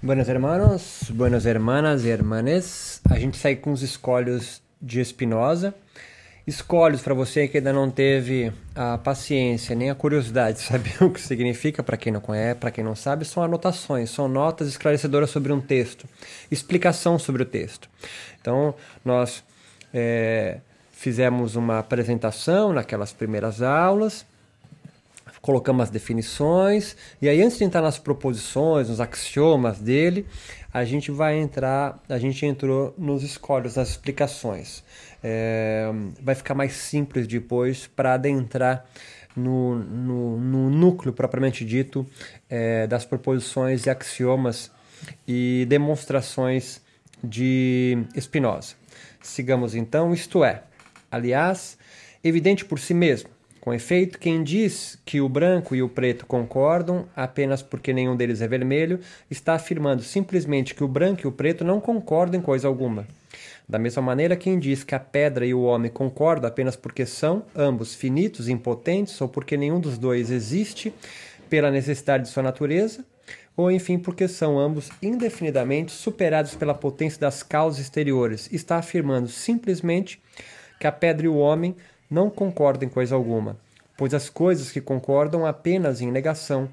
Buenos hermanos, buenas hermanas e hermanes. A gente segue com os escolhos de Espinosa. Escolhos para você que ainda não teve a paciência nem a curiosidade de saber o que significa, para quem não conhece, para quem não sabe, são anotações, são notas esclarecedoras sobre um texto, explicação sobre o texto. Então, nós é, fizemos uma apresentação naquelas primeiras aulas colocamos as definições, e aí antes de entrar nas proposições, nos axiomas dele, a gente vai entrar, a gente entrou nos escolhos, nas explicações. É, vai ficar mais simples depois para adentrar no, no, no, núcleo propriamente dito é, das proposições e axiomas e demonstrações de Spinoza. Sigamos então, isto é, aliás, evidente por si mesmo com efeito, quem diz que o branco e o preto concordam apenas porque nenhum deles é vermelho, está afirmando simplesmente que o branco e o preto não concordam em coisa alguma. Da mesma maneira, quem diz que a pedra e o homem concordam apenas porque são, ambos, finitos impotentes, ou porque nenhum dos dois existe pela necessidade de sua natureza, ou enfim porque são ambos indefinidamente superados pela potência das causas exteriores, está afirmando simplesmente que a pedra e o homem não concordam em coisa alguma, pois as coisas que concordam apenas em negação,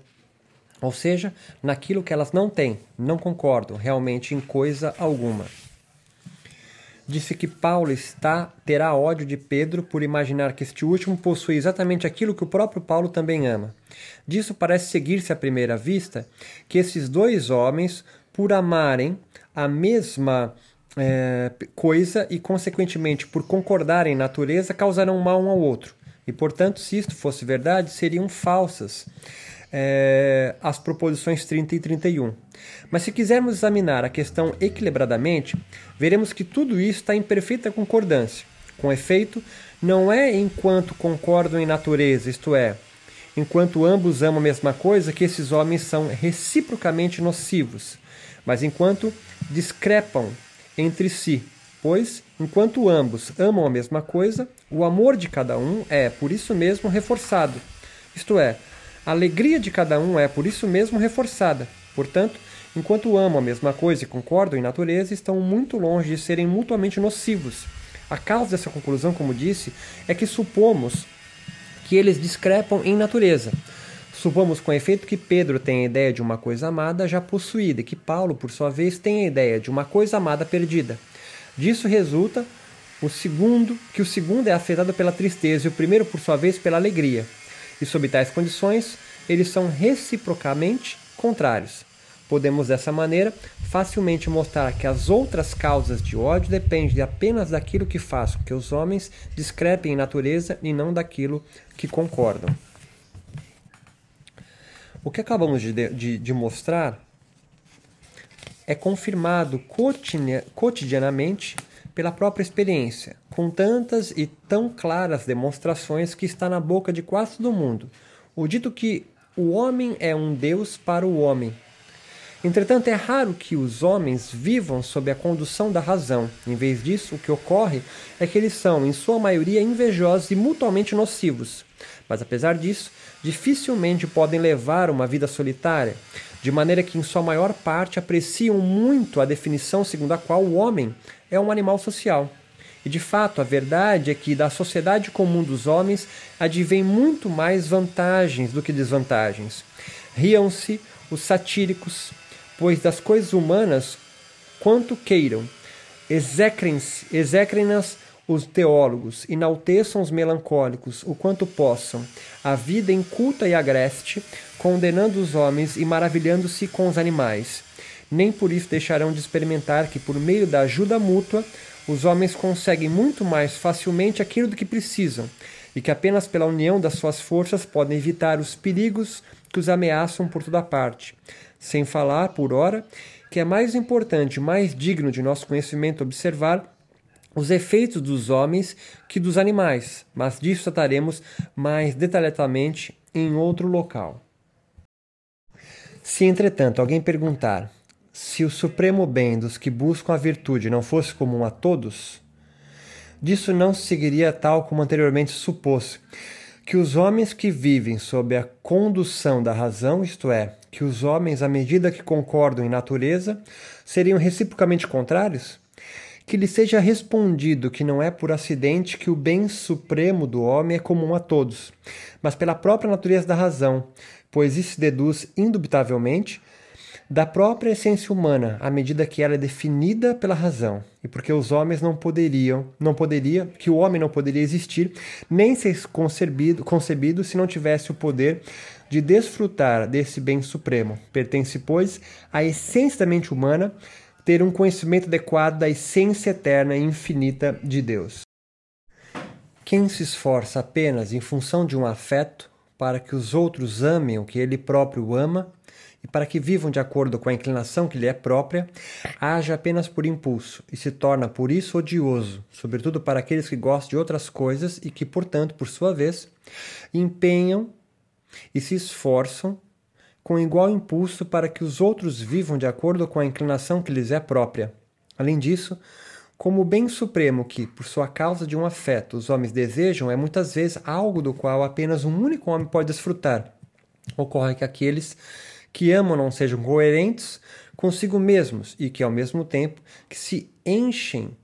ou seja, naquilo que elas não têm, não concordam realmente em coisa alguma. Disse que Paulo está terá ódio de Pedro por imaginar que este último possui exatamente aquilo que o próprio Paulo também ama. Disso parece seguir-se à primeira vista que esses dois homens, por amarem a mesma é, coisa e, consequentemente, por concordar em natureza, causarão mal um ao outro. E, portanto, se isto fosse verdade, seriam falsas é, as proposições 30 e 31. Mas se quisermos examinar a questão equilibradamente, veremos que tudo isso está em perfeita concordância. Com efeito, não é enquanto concordam em natureza, isto é, enquanto ambos amam a mesma coisa, que esses homens são reciprocamente nocivos, mas enquanto discrepam entre si, pois, enquanto ambos amam a mesma coisa, o amor de cada um é, por isso mesmo, reforçado. Isto é, a alegria de cada um é, por isso mesmo, reforçada. Portanto, enquanto amam a mesma coisa e concordam em natureza, estão muito longe de serem mutuamente nocivos. A causa dessa conclusão, como disse, é que supomos que eles discrepam em natureza. Supomos com efeito que Pedro tem a ideia de uma coisa amada já possuída e que Paulo, por sua vez, tem a ideia de uma coisa amada perdida. Disso resulta o segundo, que o segundo é afetado pela tristeza e o primeiro, por sua vez, pela alegria. E sob tais condições, eles são reciprocamente contrários. Podemos dessa maneira facilmente mostrar que as outras causas de ódio dependem apenas daquilo que faz com que os homens discrepem em natureza e não daquilo que concordam. O que acabamos de, de, de mostrar é confirmado cotidianamente pela própria experiência, com tantas e tão claras demonstrações que está na boca de quase todo mundo. O dito que o homem é um Deus para o homem. Entretanto, é raro que os homens vivam sob a condução da razão. Em vez disso, o que ocorre é que eles são, em sua maioria, invejosos e mutuamente nocivos. Mas apesar disso, dificilmente podem levar uma vida solitária, de maneira que, em sua maior parte, apreciam muito a definição segundo a qual o homem é um animal social. E de fato, a verdade é que da sociedade comum dos homens advém muito mais vantagens do que desvantagens. Riam-se os satíricos, pois das coisas humanas, quanto queiram, execrem-nas os teólogos enalteçam os melancólicos o quanto possam, a vida inculta e agreste, condenando os homens e maravilhando-se com os animais. Nem por isso deixarão de experimentar que, por meio da ajuda mútua, os homens conseguem muito mais facilmente aquilo do que precisam, e que apenas pela união das suas forças podem evitar os perigos que os ameaçam por toda parte. Sem falar, por ora, que é mais importante, mais digno de nosso conhecimento observar os efeitos dos homens que dos animais, mas disso trataremos mais detalhadamente em outro local. Se, entretanto, alguém perguntar se o supremo bem dos que buscam a virtude não fosse comum a todos, disso não se seguiria tal como anteriormente supôs, que os homens que vivem sob a condução da razão, isto é, que os homens, à medida que concordam em natureza, seriam reciprocamente contrários? Que lhe seja respondido que não é por acidente que o bem supremo do homem é comum a todos, mas pela própria natureza da razão, pois isso se deduz indubitavelmente da própria essência humana, à medida que ela é definida pela razão, e porque os homens não poderiam, não poderia, que o homem não poderia existir, nem ser concebido, concebido se não tivesse o poder de desfrutar desse bem supremo. Pertence, pois, à essência da mente humana ter um conhecimento adequado da essência eterna e infinita de Deus. Quem se esforça apenas em função de um afeto para que os outros amem o que ele próprio ama e para que vivam de acordo com a inclinação que lhe é própria, age apenas por impulso e se torna por isso odioso, sobretudo para aqueles que gostam de outras coisas e que, portanto, por sua vez, empenham e se esforçam com igual impulso para que os outros vivam de acordo com a inclinação que lhes é própria. Além disso, como o bem supremo que, por sua causa de um afeto, os homens desejam é muitas vezes algo do qual apenas um único homem pode desfrutar. Ocorre que aqueles que amam não sejam coerentes consigo mesmos e que, ao mesmo tempo, que se enchem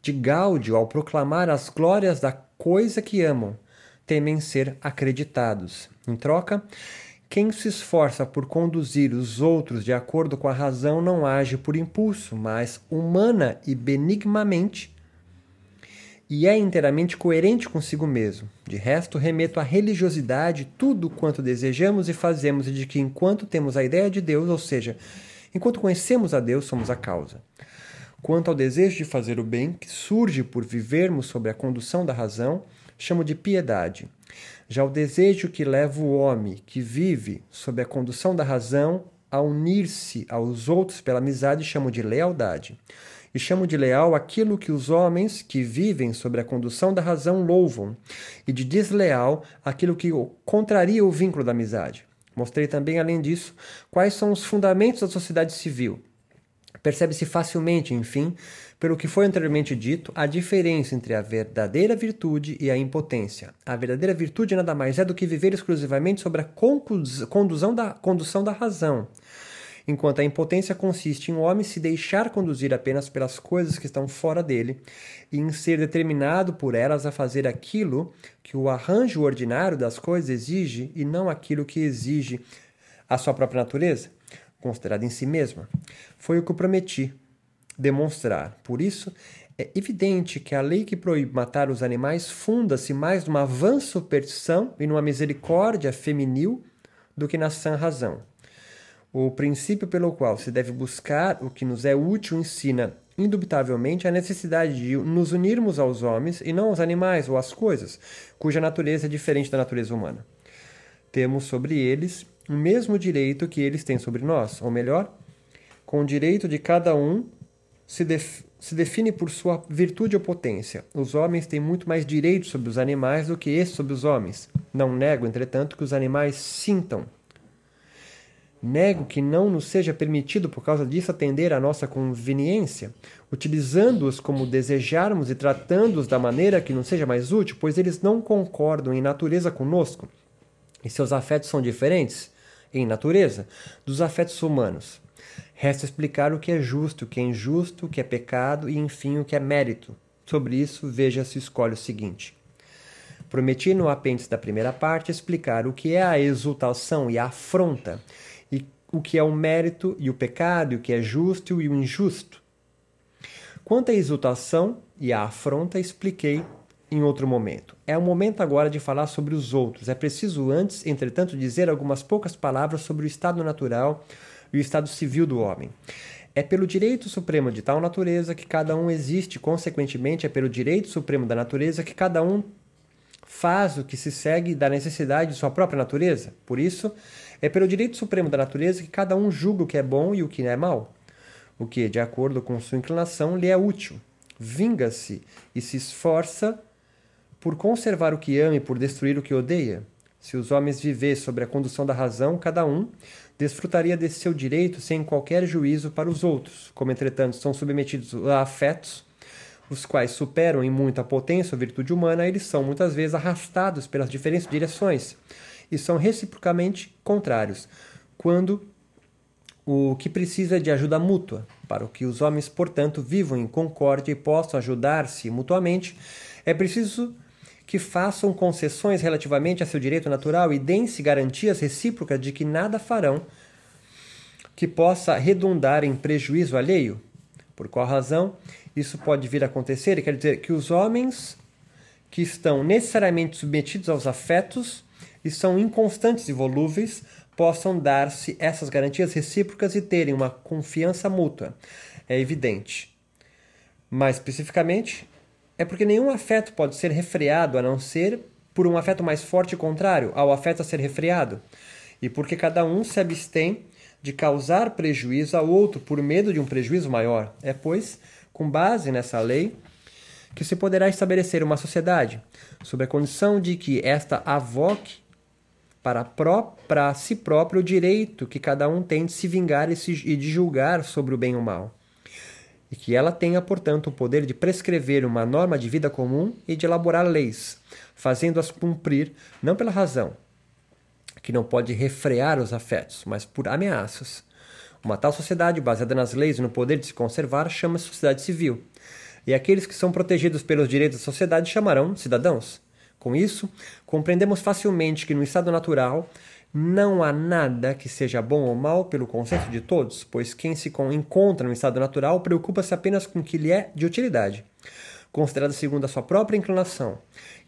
de gáudio ao proclamar as glórias da coisa que amam, temem ser acreditados. Em troca, quem se esforça por conduzir os outros de acordo com a razão não age por impulso, mas humana e benigmamente, e é inteiramente coerente consigo mesmo. De resto, remeto à religiosidade tudo quanto desejamos e fazemos, e de que enquanto temos a ideia de Deus, ou seja, enquanto conhecemos a Deus, somos a causa. Quanto ao desejo de fazer o bem, que surge por vivermos sob a condução da razão, chamo de piedade. Já o desejo que leva o homem que vive sob a condução da razão a unir-se aos outros pela amizade chamo de lealdade. E chamo de leal aquilo que os homens que vivem sob a condução da razão louvam, e de desleal aquilo que contraria o vínculo da amizade. Mostrei também, além disso, quais são os fundamentos da sociedade civil. Percebe-se facilmente, enfim, pelo que foi anteriormente dito, a diferença entre a verdadeira virtude e a impotência. A verdadeira virtude nada mais é do que viver exclusivamente sobre a condução da, condução da razão, enquanto a impotência consiste em o um homem se deixar conduzir apenas pelas coisas que estão fora dele e em ser determinado por elas a fazer aquilo que o arranjo ordinário das coisas exige e não aquilo que exige a sua própria natureza, considerada em si mesma. Foi o que eu prometi demonstrar. Por isso, é evidente que a lei que proíbe matar os animais funda-se mais numa vã superstição e numa misericórdia feminil do que na sã razão. O princípio pelo qual se deve buscar o que nos é útil ensina, indubitavelmente, a necessidade de nos unirmos aos homens e não aos animais ou às coisas, cuja natureza é diferente da natureza humana. Temos sobre eles o mesmo direito que eles têm sobre nós, ou melhor, com o direito de cada um se, def se define por sua virtude ou potência. Os homens têm muito mais direitos sobre os animais do que esses sobre os homens. Não nego, entretanto, que os animais sintam. Nego que não nos seja permitido, por causa disso, atender à nossa conveniência, utilizando-os como desejarmos e tratando-os da maneira que nos seja mais útil, pois eles não concordam em natureza conosco e seus afetos são diferentes, em natureza, dos afetos humanos. Resta explicar o que é justo, o que é injusto, o que é pecado e, enfim, o que é mérito. Sobre isso, veja se escolhe o seguinte. Prometi no apêndice da primeira parte explicar o que é a exultação e a afronta, e o que é o mérito e o pecado, e o que é justo e o injusto. Quanto à exultação e à afronta, expliquei em outro momento. É o momento agora de falar sobre os outros. É preciso antes, entretanto, dizer algumas poucas palavras sobre o estado natural e o estado civil do homem. É pelo direito supremo de tal natureza que cada um existe, consequentemente, é pelo direito supremo da natureza que cada um faz o que se segue da necessidade de sua própria natureza. Por isso, é pelo direito supremo da natureza que cada um julga o que é bom e o que é mal, o que, de acordo com sua inclinação, lhe é útil. Vinga-se e se esforça por conservar o que ama e por destruir o que odeia. Se os homens vivessem sobre a condução da razão, cada um desfrutaria desse seu direito sem qualquer juízo para os outros, como entretanto são submetidos a afetos, os quais superam em muito a potência ou virtude humana, eles são muitas vezes arrastados pelas diferentes direções e são reciprocamente contrários. quando o que precisa de ajuda mútua, para que os homens, portanto, vivam em concórdia e possam ajudar-se mutuamente, é preciso que façam concessões relativamente a seu direito natural e deem-se garantias recíprocas de que nada farão que possa redundar em prejuízo alheio. Por qual razão isso pode vir a acontecer? Quer dizer que os homens que estão necessariamente submetidos aos afetos e são inconstantes e volúveis possam dar-se essas garantias recíprocas e terem uma confiança mútua. É evidente. Mais especificamente, é porque nenhum afeto pode ser refreado a não ser por um afeto mais forte e contrário ao afeto a ser refreado, e porque cada um se abstém de causar prejuízo ao outro por medo de um prejuízo maior. É, pois, com base nessa lei, que se poderá estabelecer uma sociedade, sob a condição de que esta avoque para, pró para si próprio o direito que cada um tem de se vingar e, se, e de julgar sobre o bem ou o mal. E que ela tenha, portanto, o poder de prescrever uma norma de vida comum e de elaborar leis, fazendo-as cumprir não pela razão, que não pode refrear os afetos, mas por ameaças. Uma tal sociedade, baseada nas leis e no poder de se conservar, chama-se sociedade civil. E aqueles que são protegidos pelos direitos da sociedade chamarão cidadãos. Com isso, compreendemos facilmente que no estado natural não há nada que seja bom ou mal pelo consenso de todos, pois quem se encontra no estado natural preocupa-se apenas com o que lhe é de utilidade, considerado segundo a sua própria inclinação,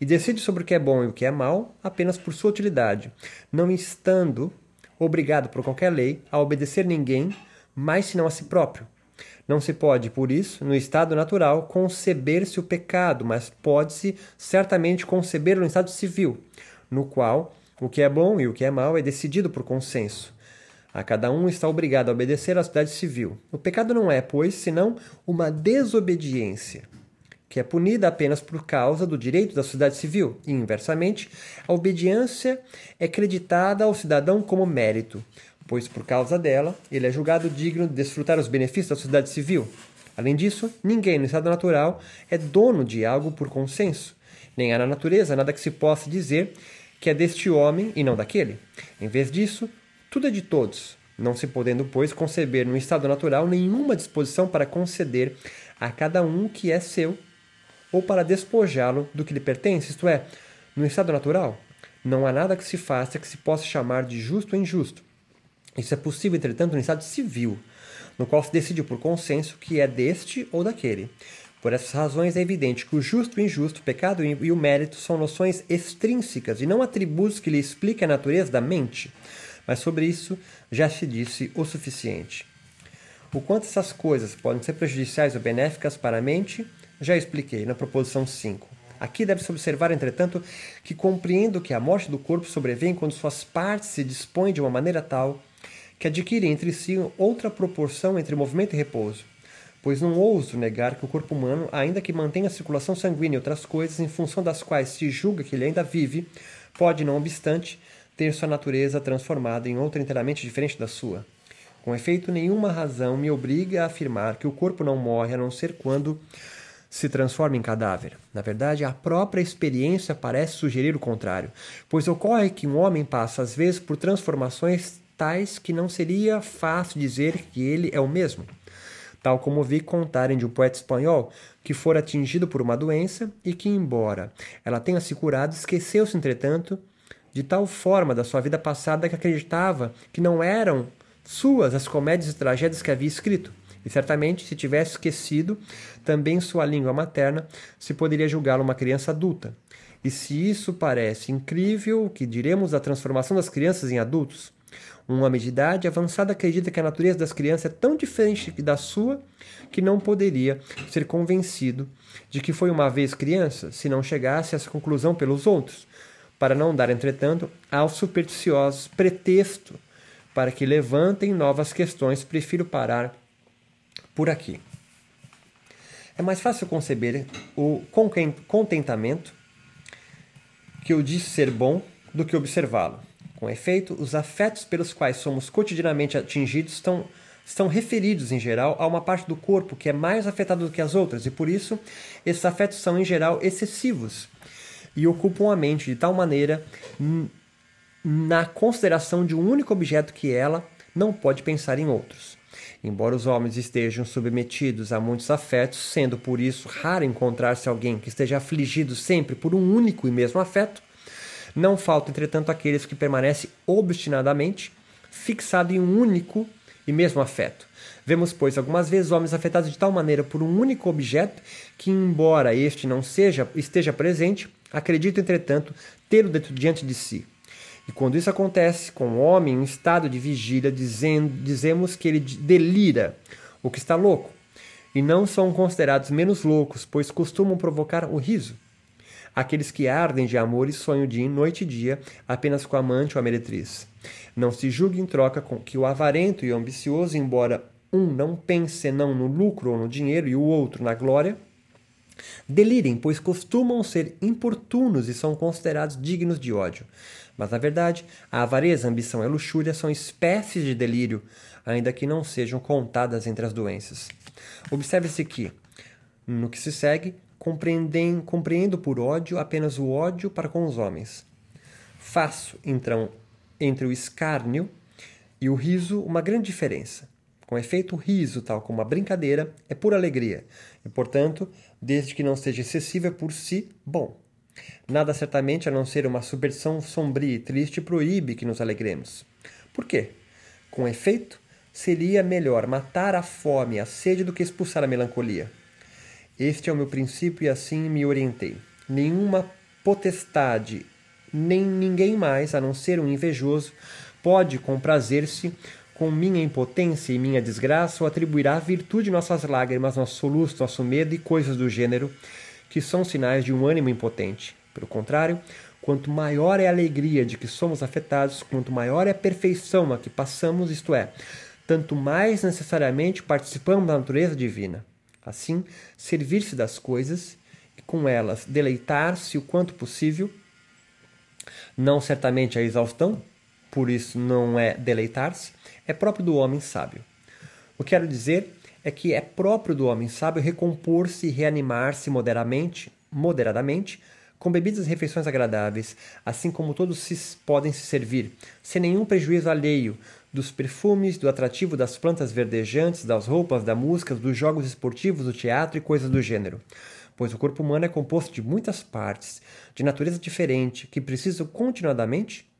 e decide sobre o que é bom e o que é mal apenas por sua utilidade, não estando obrigado por qualquer lei a obedecer ninguém, mais senão a si próprio. Não se pode, por isso, no estado natural, conceber-se o pecado, mas pode-se certamente concebê-lo no estado civil, no qual o que é bom e o que é mal é decidido por consenso. A cada um está obrigado a obedecer à sociedade civil. O pecado não é, pois, senão uma desobediência, que é punida apenas por causa do direito da sociedade civil, e, inversamente, a obediência é creditada ao cidadão como mérito, pois por causa dela ele é julgado digno de desfrutar os benefícios da sociedade civil. Além disso, ninguém no estado natural é dono de algo por consenso, nem há na natureza nada que se possa dizer que é deste homem e não daquele. Em vez disso, tudo é de todos, não se podendo, pois, conceber no estado natural nenhuma disposição para conceder a cada um que é seu ou para despojá-lo do que lhe pertence, isto é, no estado natural, não há nada que se faça que se possa chamar de justo ou injusto isso é possível, entretanto, no estado civil, no qual se decide por consenso que é deste ou daquele. Por essas razões, é evidente que o justo e o injusto, o pecado e o mérito são noções extrínsecas e não atributos que lhe expliquem a natureza da mente. Mas sobre isso já se disse o suficiente. O quanto essas coisas podem ser prejudiciais ou benéficas para a mente, já expliquei na proposição 5. Aqui deve-se observar, entretanto, que compreendo que a morte do corpo sobrevém quando suas partes se dispõem de uma maneira tal que adquirem entre si outra proporção entre movimento e repouso, pois não ouso negar que o corpo humano, ainda que mantenha a circulação sanguínea e outras coisas em função das quais se julga que ele ainda vive, pode, não obstante, ter sua natureza transformada em outra inteiramente diferente da sua. Com efeito, nenhuma razão me obriga a afirmar que o corpo não morre a não ser quando se transforma em cadáver. Na verdade, a própria experiência parece sugerir o contrário, pois ocorre que um homem passa às vezes por transformações tais que não seria fácil dizer que ele é o mesmo. Tal como vi contarem de um poeta espanhol que fora atingido por uma doença e que, embora ela tenha se curado, esqueceu-se, entretanto, de tal forma da sua vida passada que acreditava que não eram suas as comédias e tragédias que havia escrito. E certamente, se tivesse esquecido também sua língua materna, se poderia julgá-lo uma criança adulta. E se isso parece incrível, o que diremos da transformação das crianças em adultos? Um homem de idade avançada acredita que a natureza das crianças é tão diferente da sua que não poderia ser convencido de que foi uma vez criança se não chegasse a essa conclusão pelos outros, para não dar, entretanto, aos supersticiosos pretexto para que levantem novas questões, prefiro parar por aqui. É mais fácil conceber o contentamento que eu disse ser bom do que observá-lo. Com efeito, os afetos pelos quais somos cotidianamente atingidos estão, estão referidos, em geral, a uma parte do corpo que é mais afetada do que as outras, e por isso esses afetos são, em geral, excessivos e ocupam a mente de tal maneira na consideração de um único objeto que ela não pode pensar em outros. Embora os homens estejam submetidos a muitos afetos, sendo por isso raro encontrar-se alguém que esteja afligido sempre por um único e mesmo afeto, não faltam, entretanto, aqueles que permanecem obstinadamente fixados em um único e mesmo afeto. Vemos, pois, algumas vezes homens afetados de tal maneira por um único objeto que, embora este não seja esteja presente, acreditam, entretanto, tê-lo diante de si. E quando isso acontece com o homem em estado de vigília, dizendo, dizemos que ele delira, o que está louco, e não são considerados menos loucos, pois costumam provocar o riso. Aqueles que ardem de amor e sonham dia noite e dia apenas com a amante ou a meretriz. Não se julgue em troca com que o avarento e o ambicioso, embora um não pense senão no lucro ou no dinheiro e o outro na glória, delirem, pois costumam ser importunos e são considerados dignos de ódio. Mas, na verdade, a avareza, a ambição e a luxúria são espécies de delírio, ainda que não sejam contadas entre as doenças. Observe-se que, no que se segue, compreendo por ódio apenas o ódio para com os homens. Faço, então, entre o escárnio e o riso uma grande diferença. Com efeito, o riso, tal como a brincadeira, é pura alegria, e, portanto, desde que não seja excessiva, é por si bom. Nada certamente a não ser uma subversão sombria e triste proíbe que nos alegremos. Por quê? Com efeito, seria melhor matar a fome e a sede do que expulsar a melancolia. Este é o meu princípio e assim me orientei. Nenhuma potestade, nem ninguém mais, a não ser um invejoso, pode comprazer-se com minha impotência e minha desgraça ou atribuirá virtude nossas lágrimas, nosso soluço, nosso medo e coisas do gênero, que são sinais de um ânimo impotente. Pelo contrário, quanto maior é a alegria de que somos afetados, quanto maior é a perfeição a que passamos, isto é, tanto mais necessariamente participamos da natureza divina. Assim, servir-se das coisas e com elas deleitar-se o quanto possível, não certamente a exaustão, por isso não é deleitar-se, é próprio do homem sábio. O que quero dizer é que é próprio do homem sábio recompor-se e reanimar-se moderadamente, moderadamente, com bebidas e refeições agradáveis, assim como todos se podem se servir, sem nenhum prejuízo alheio dos perfumes, do atrativo das plantas verdejantes, das roupas, da música, dos jogos esportivos, do teatro e coisas do gênero. Pois o corpo humano é composto de muitas partes, de natureza diferente, que precisam continuadamente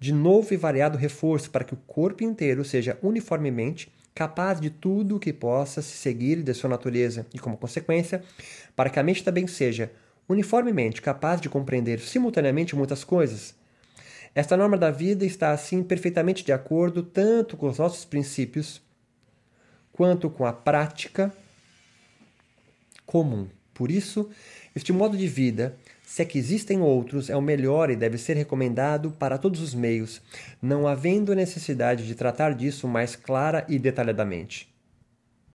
de novo e variado reforço para que o corpo inteiro seja uniformemente capaz de tudo o que possa se seguir de sua natureza e, como consequência, para que a mente também seja uniformemente capaz de compreender simultaneamente muitas coisas. Esta norma da vida está assim perfeitamente de acordo tanto com os nossos princípios quanto com a prática comum. Por isso, este modo de vida se é que existem outros, é o melhor e deve ser recomendado para todos os meios, não havendo necessidade de tratar disso mais clara e detalhadamente.